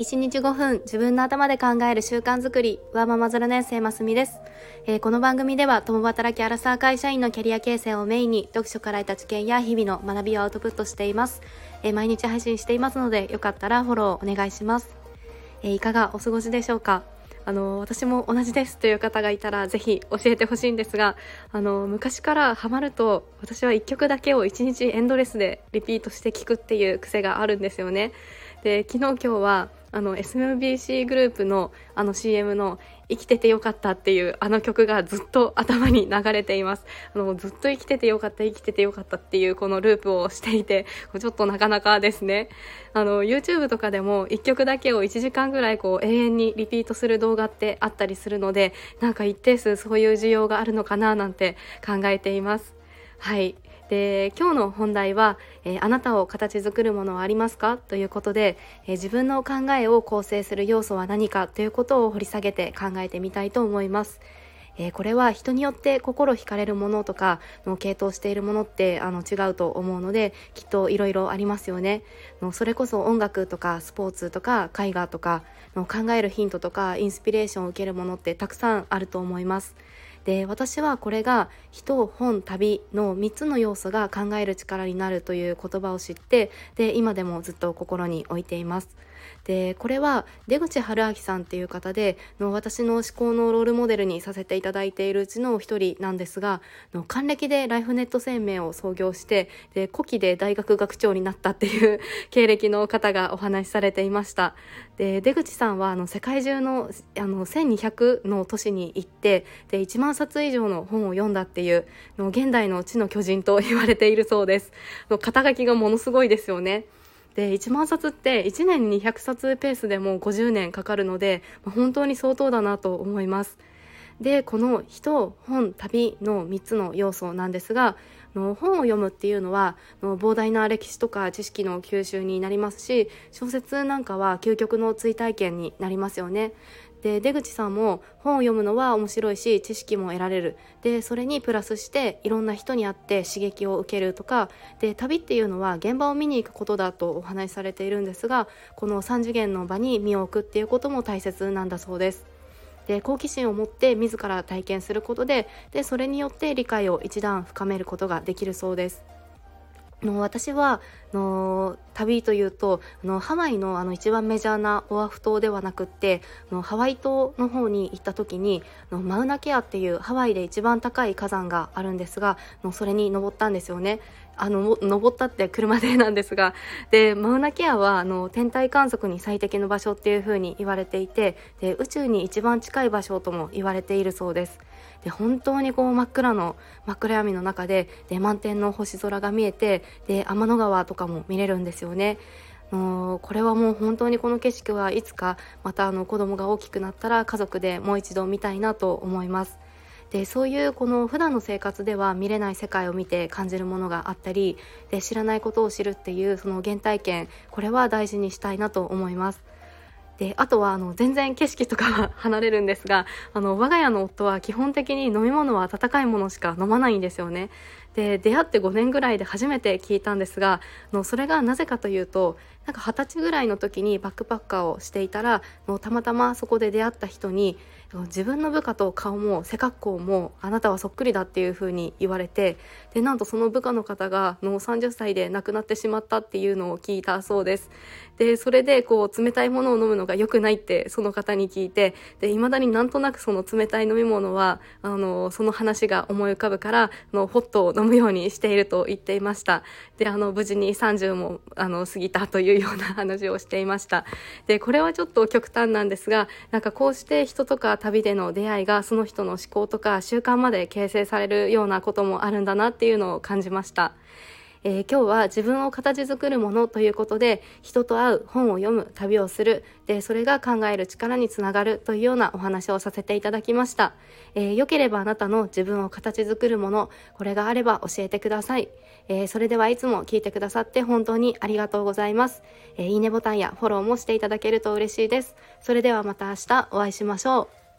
1日5分自分の頭で考える習慣づくりはママズラ年生ますみです、えー、この番組では共働きアラサー会社員のキャリア形成をメインに読書から得た知見や日々の学びをアウトプットしています、えー、毎日配信していますのでよかったらフォローお願いします、えー、いかがお過ごしでしょうか？あの私も同じですという方がいたらぜひ教えてほしいんですがあの昔からハマると私は1曲だけを1日エンドレスでリピートして聴くっていう癖があるんですよね。で昨日今日はあの SMBC グループのあの CM の生きててよかったっていうあの曲がずっと頭に流れています。あのずっと生きててよかった生きててよかったっていうこのループをしていてちょっとなかなかですね。あの YouTube とかでも1曲だけを1時間ぐらいこう永遠にリピートする動画ってあったりするのでなんか一定数そういう需要があるのかななんて考えています。はい。で今日の本題は、えー、あなたを形作るものはありますか？ということで、えー、自分の考えを構成する要素は何か？ということを掘り下げて考えてみたいと思います。えー、これは人によって心惹かれるものとかの系統しているものってあの違うと思うのできっといろいろありますよねのそれこそ音楽とかスポーツとか絵画とかの考えるヒントとかインスピレーションを受けるものってたくさんあると思いますで私はこれが人本旅の3つの要素が考える力になるという言葉を知ってで今でもずっと心に置いています。でこれは出口春明さんっていう方での私の思考のロールモデルにさせていただいているうちの一人なんですがの還暦でライフネット生命を創業してで古希で大学学長になったっていう 経歴の方がお話しされていましたで出口さんはあの世界中のあの1200の都市に行ってで1万冊以上の本を読んだっていうの現代の知の巨人と言われているそうですの肩書きがものすごいですよねで1万冊って1年に200冊ペースでも50年かかるので、ま、本当に相当だなと思います。でこの人本旅の3つの要素なんですがの本を読むっていうのはの膨大な歴史とか知識の吸収になりますし小説なんかは究極の追体験になりますよね。で出口さんも本を読むのは面白いし知識も得られるでそれにプラスしていろんな人に会って刺激を受けるとかで旅っていうのは現場を見に行くことだとお話しされているんですがこの3次元の場に身を置くっていうことも大切なんだそうです。で好奇心を持って自ら体験することででそれによって理解を一段深めることができるそうです。の私はの旅というとのハワイのあの一番メジャーなオアフ島ではなくってのハワイ島の方に行った時にのマウナケアっていうハワイで一番高い火山があるんですがのそれに登ったんですよね。あの登ったって車でなんですがでマウナケアはあの天体観測に最適の場所っていうふうに言われていてで宇宙に一番近い場所とも言われているそうです。で本当にこう真っ暗の真っ暗闇の中でで満天の星空が見えてで天の川とかも見れるんですよね。のこれはもう本当にこの景色はいつかまたあの子供が大きくなったら家族でもう一度見たいなと思います。でそういうこの普段の生活では見れない世界を見て感じるものがあったりで知らないことを知るっていうその原体験これは大事にしたいなと思います。であとはあの全然景色とかは離れるんですがあの我が家の夫は基本的に飲み物は温かいものしか飲まないんですよね。で出会って5年ぐらいで初めて聞いたんですがのそれがなぜかというとなんか二十歳ぐらいの時にバックパッカーをしていたらのたまたまそこで出会った人に自分の部下と顔も背格好もあなたはそっくりだっていう風に言われてでなんとその部下の方がの30歳で亡くなってしまったっていうのを聞いたそうです。でそれでこう冷たいものを飲むのが良くないってその方に聞いてで未だになんとなくその冷たい飲み物はあのその話が思い浮かぶからのホットを飲むようにしていると言っていましたであの無事に30もあの過ぎたというような話をしていましたでこれはちょっと極端なんですがなんかこうして人とか旅での出会いがその人の思考とか習慣まで形成されるようなこともあるんだなっていうのを感じました。えー、今日は自分を形作るものということで人と会う本を読む旅をする。でそれが考える力につながるというようなお話をさせていただきました、えー、よければあなたの自分を形作るものこれがあれば教えてください、えー、それではいつも聞いてくださって本当にありがとうございます、えいいねボタンやフォローもしていただけると嬉しいです。それではまた明日お会いしましょう。